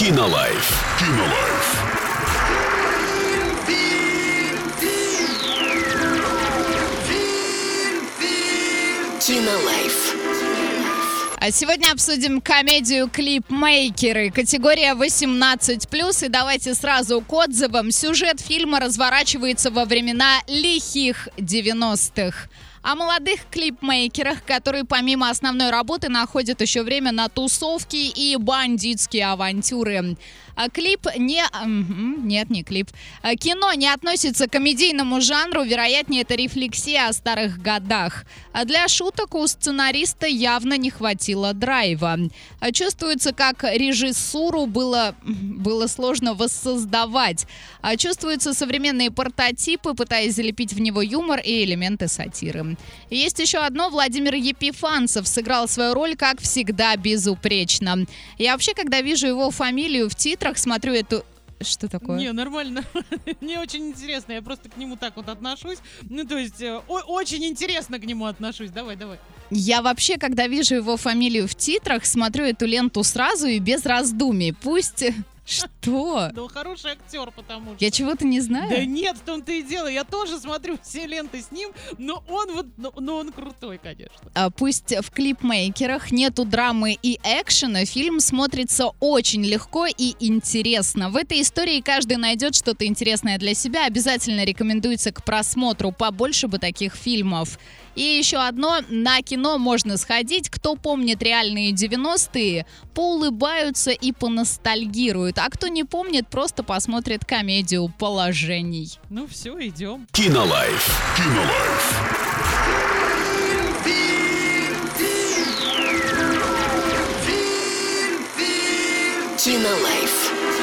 Кинолайф. Кинолайф. Кинолайф. А сегодня обсудим комедию «Клипмейкеры». Категория 18+. И давайте сразу к отзывам. Сюжет фильма разворачивается во времена лихих 90-х. О молодых клипмейкерах, которые помимо основной работы находят еще время на тусовки и бандитские авантюры. А клип не... Нет, не клип. А Кино не относится к комедийному жанру, вероятнее, это рефлексия о старых годах. А Для шуток у сценариста явно не хватило драйва. Чувствуется, как режиссуру было, было сложно воссоздавать. Чувствуются современные портотипы, пытаясь залепить в него юмор и элементы сатиры. Есть еще одно. Владимир Епифанцев сыграл свою роль, как всегда, безупречно. Я вообще, когда вижу его фамилию в титрах, смотрю эту... Что такое? Не, нормально. Мне очень интересно. Я просто к нему так вот отношусь. Ну, то есть, э, о- очень интересно к нему отношусь. Давай, давай. Я вообще, когда вижу его фамилию в титрах, смотрю эту ленту сразу и без раздумий. Пусть... Что? Да он хороший актер, потому что. Я чего-то не знаю? Да нет, в том-то и дело. Я тоже смотрю все ленты с ним, но он вот, но, но он крутой, конечно. А Пусть в клипмейкерах нету драмы и экшена, фильм смотрится очень легко и интересно. В этой истории каждый найдет что-то интересное для себя. Обязательно рекомендуется к просмотру. Побольше бы таких фильмов. И еще одно, на кино можно сходить. Кто помнит реальные 90-е, поулыбаются и поностальгируют. А кто не помнит, просто посмотрит комедию положений. Ну все, идем. Кинолайф. Кинолайф. Кинолайф.